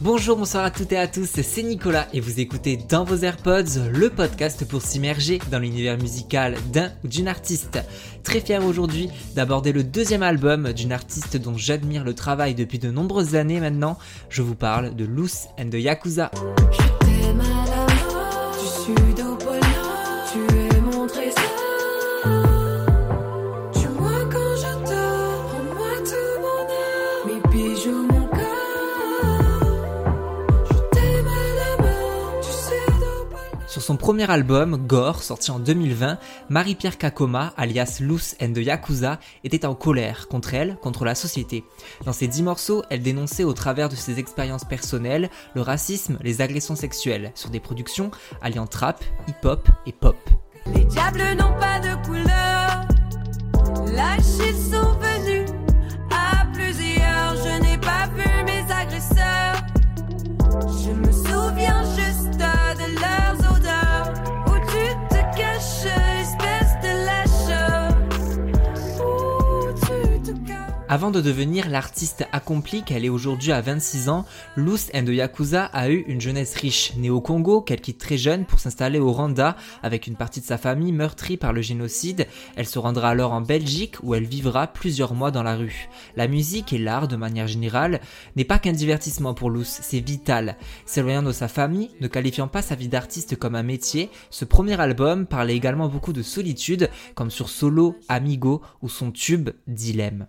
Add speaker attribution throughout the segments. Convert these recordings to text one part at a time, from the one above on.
Speaker 1: Bonjour, bonsoir à toutes et à tous, c'est Nicolas et vous écoutez dans vos AirPods le podcast pour s'immerger dans l'univers musical d'un ou d'une artiste. Très fier aujourd'hui d'aborder le deuxième album d'une artiste dont j'admire le travail depuis de nombreuses années maintenant. Je vous parle de Loose and the Yakuza. Son premier album, Gore, sorti en 2020, Marie-Pierre Kakoma, alias Loose and the Yakuza, était en colère contre elle, contre la société. Dans ses dix morceaux, elle dénonçait au travers de ses expériences personnelles le racisme, les agressions sexuelles, sur des productions alliant trap, hip-hop et pop.
Speaker 2: Les diables n'ont pas de couleur,
Speaker 1: Avant de devenir l'artiste accompli qu'elle est aujourd'hui à 26 ans, Loose and the Yakuza a eu une jeunesse riche. Née au Congo, qu'elle quitte très jeune pour s'installer au Rwanda avec une partie de sa famille meurtrie par le génocide, elle se rendra alors en Belgique où elle vivra plusieurs mois dans la rue. La musique et l'art de manière générale n'est pas qu'un divertissement pour Loose, c'est vital. S'éloignant de sa famille, ne qualifiant pas sa vie d'artiste comme un métier, ce premier album parlait également beaucoup de solitude comme sur Solo, Amigo ou son tube Dilemme.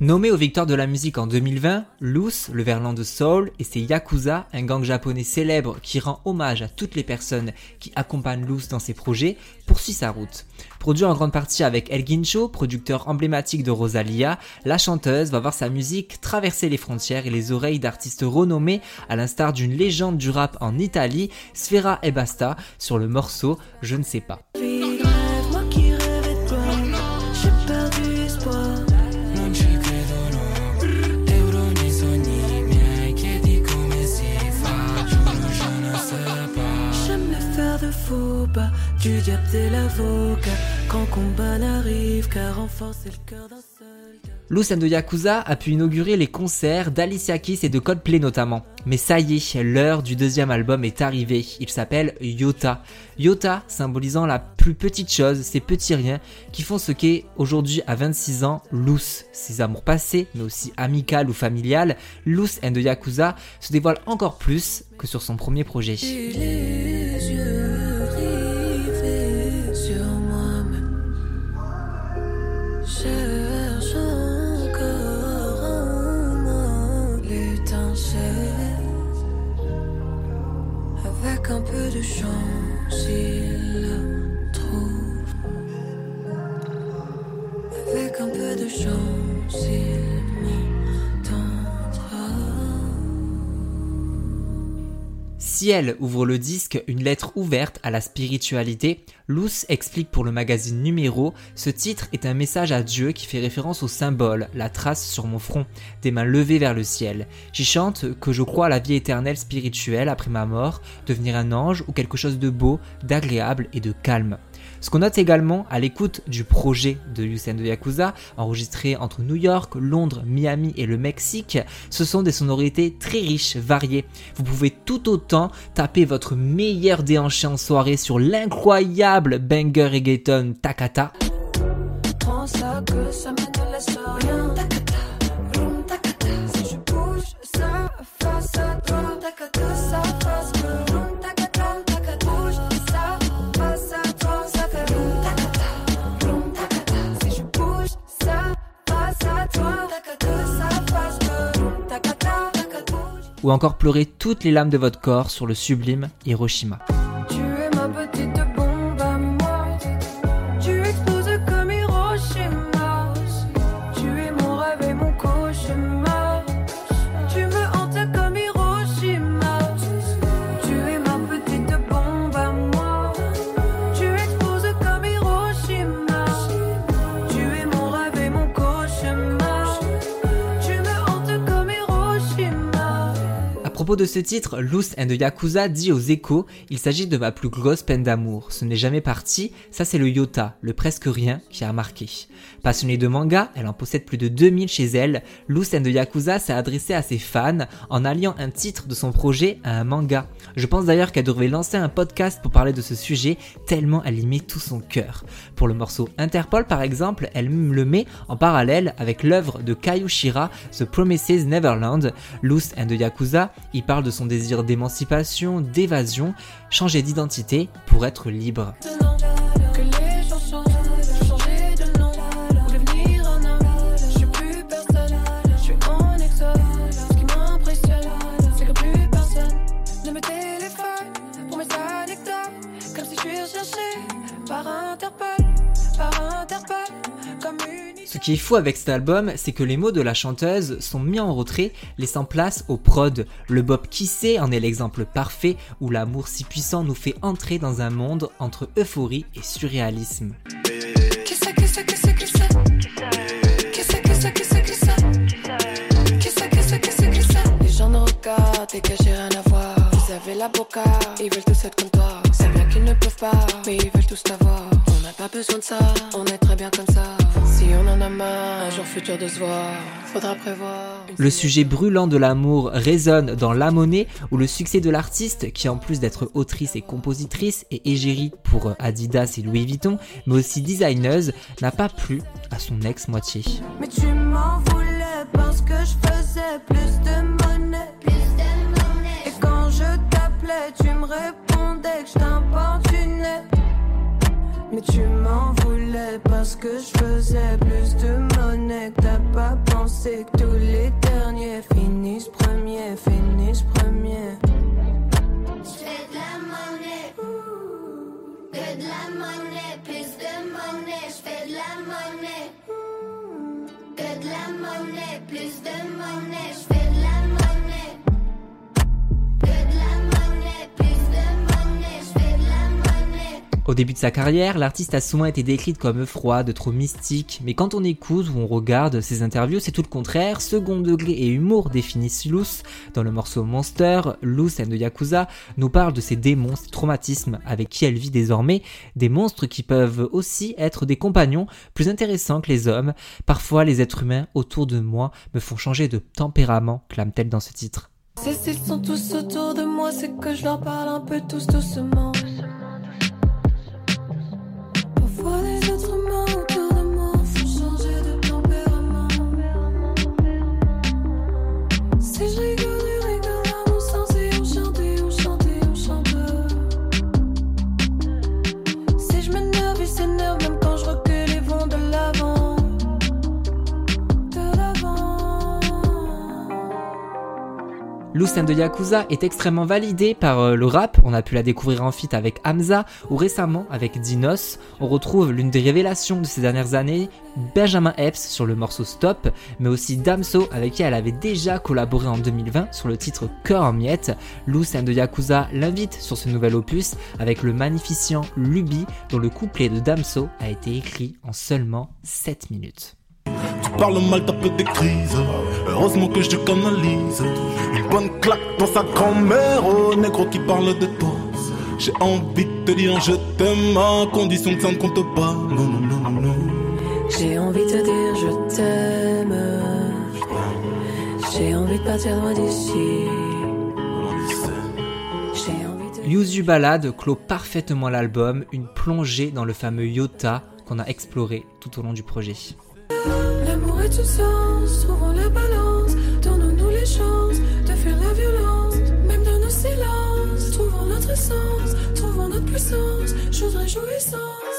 Speaker 1: Nommé aux victoires de la musique en 2020, Loose, le verlan de Soul, et ses Yakuza, un gang japonais célèbre qui rend hommage à toutes les personnes qui accompagnent Loose dans ses projets, poursuit sa route. Produit en grande partie avec El Guincho, producteur emblématique de Rosalia, la chanteuse va voir sa musique traverser les frontières et les oreilles d'artistes renommés, à l'instar d'une légende du rap en Italie, Sfera e Basta, sur le morceau Je ne sais pas.
Speaker 2: Du diable l'avocat quand combat n'arrive car renforcer le cœur d'un
Speaker 1: seul. de Yakuza a pu inaugurer les concerts d'Alicia Keys et de Coldplay notamment. Mais ça y est, l'heure du deuxième album est arrivée. Il s'appelle Yota. Yota symbolisant la plus petite chose, ces petits riens qui font ce qu'est aujourd'hui à 26 ans Loose. Ses amours passés, mais aussi amical ou familial, Loose and the Yakuza se dévoile encore plus que sur son premier projet. 手说。Ciel ouvre le disque une lettre ouverte à la spiritualité, Luce explique pour le magazine Numéro, ce titre est un message à Dieu qui fait référence au symbole, la trace sur mon front, des mains levées vers le ciel. J'y chante que je crois à la vie éternelle spirituelle après ma mort, devenir un ange ou quelque chose de beau, d'agréable et de calme. Ce qu'on note également à l'écoute du projet de Yusen de Yakuza, enregistré entre New York, Londres, Miami et le Mexique, ce sont des sonorités très riches, variées. Vous pouvez tout autant taper votre meilleur déhanché en soirée sur l'incroyable banger reggaeton Takata. Ou encore pleurer toutes les lames de votre corps sur le sublime Hiroshima. Propos de ce titre, Loose and the Yakuza dit aux échos Il s'agit de ma plus grosse peine d'amour. Ce n'est jamais parti, ça c'est le Yota, le presque rien qui a marqué. Passionnée de manga, elle en possède plus de 2000 chez elle. Loose and the Yakuza s'est adressée à ses fans en alliant un titre de son projet à un manga. Je pense d'ailleurs qu'elle devrait lancer un podcast pour parler de ce sujet, tellement elle y met tout son cœur. Pour le morceau Interpol par exemple, elle le met en parallèle avec l'œuvre de Kayushira, The Promises Neverland. Loose and the Yakuza, il parle de son désir d'émancipation, d'évasion, changer d'identité pour être libre. Qui est fou avec cet album, c'est que les mots de la chanteuse sont mis en retrait, laissant place au prod. Le Bob Kissé en est l'exemple parfait où l'amour si puissant nous fait entrer dans un monde entre euphorie et surréalisme.
Speaker 2: Avez la boca, ils veulent tous être comme toi. C'est bien qu'ils ne peuvent pas, mais ils veulent tous t'avoir. On n'a pas besoin de ça, on est très bien comme ça. Si on en a marre, un jour futur de se voir, faudra prévoir.
Speaker 1: Le sujet brûlant de l'amour résonne dans La Monnaie, où le succès de l'artiste, qui en plus d'être autrice et compositrice est égérie pour Adidas et Louis Vuitton, mais aussi designeuse, n'a pas plu à son ex-moitié.
Speaker 2: Mais tu m'en voulais parce que je faisais plus de monnaie. Mais tu m'en voulais parce que je faisais plus de monnaie. T'as pas pensé que tous les derniers finissent premiers, finissent premiers.
Speaker 1: Au début de sa carrière, l'artiste a souvent été décrite comme froide, trop mystique, mais quand on écoute ou on regarde ses interviews, c'est tout le contraire. Second degré et humour définissent Loose. Dans le morceau Monster, and the Yakuza nous parle de ses démons, ses traumatismes avec qui elle vit désormais, des monstres qui peuvent aussi être des compagnons plus intéressants que les hommes. Parfois, les êtres humains autour de moi me font changer de tempérament, clame-t-elle dans ce titre.
Speaker 2: Si s'ils sont tous autour de moi, c'est que je leur parle un peu tous doucement. Parfois
Speaker 1: And the Yakuza est extrêmement validée par euh, le rap, on a pu la découvrir en feat avec Hamza ou récemment avec Dinos. On retrouve l'une des révélations de ces dernières années, Benjamin Epps sur le morceau Stop, mais aussi Damso avec qui elle avait déjà collaboré en 2020 sur le titre Cœur en miettes. The Yakuza l'invite sur ce nouvel opus avec le magnificent Luby dont le couplet de Damso a été écrit en seulement 7 minutes.
Speaker 3: Tu parles mal, t'as peu des crises. Heureusement que je te canalise. Une bonne claque dans sa grand-mère, au négro qui parle de toi. J'ai envie de te dire je t'aime à condition que ça ne compte pas. Non, non, non, non, non.
Speaker 2: J'ai envie de te dire je t'aime. J'ai envie de partir loin d'ici.
Speaker 1: Yuzu Ballade clôt parfaitement l'album, une plongée dans le fameux Yota qu'on a exploré tout au long du projet.
Speaker 2: Est du sens, trouvons la balance. Donnons-nous les chances de faire la violence. Même dans nos silences, trouvons notre essence. Trouvons notre puissance, chose réjouissance.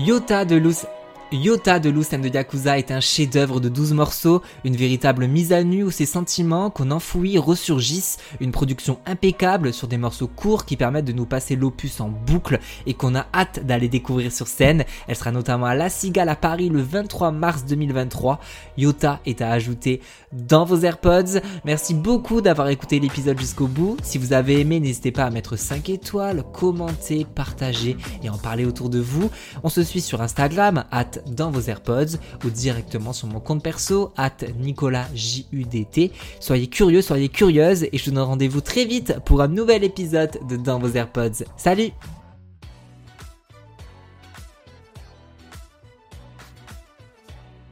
Speaker 1: Yota de Loose Yota de Loose and the Yakuza est un chef-d'œuvre de 12 morceaux, une véritable mise à nu où ses sentiments qu'on enfouit ressurgissent, une production impeccable sur des morceaux courts qui permettent de nous passer l'opus en boucle et qu'on a hâte d'aller découvrir sur scène. Elle sera notamment à La Cigale à Paris le 23 mars 2023. Yota est à ajouter dans vos AirPods. Merci beaucoup d'avoir écouté l'épisode jusqu'au bout. Si vous avez aimé, n'hésitez pas à mettre 5 étoiles, commenter, partager et en parler autour de vous. On se suit sur Instagram, dans vos AirPods ou directement sur mon compte perso, at NicolasJUDT. Soyez curieux, soyez curieuse et je vous donne rendez-vous très vite pour un nouvel épisode de Dans vos AirPods. Salut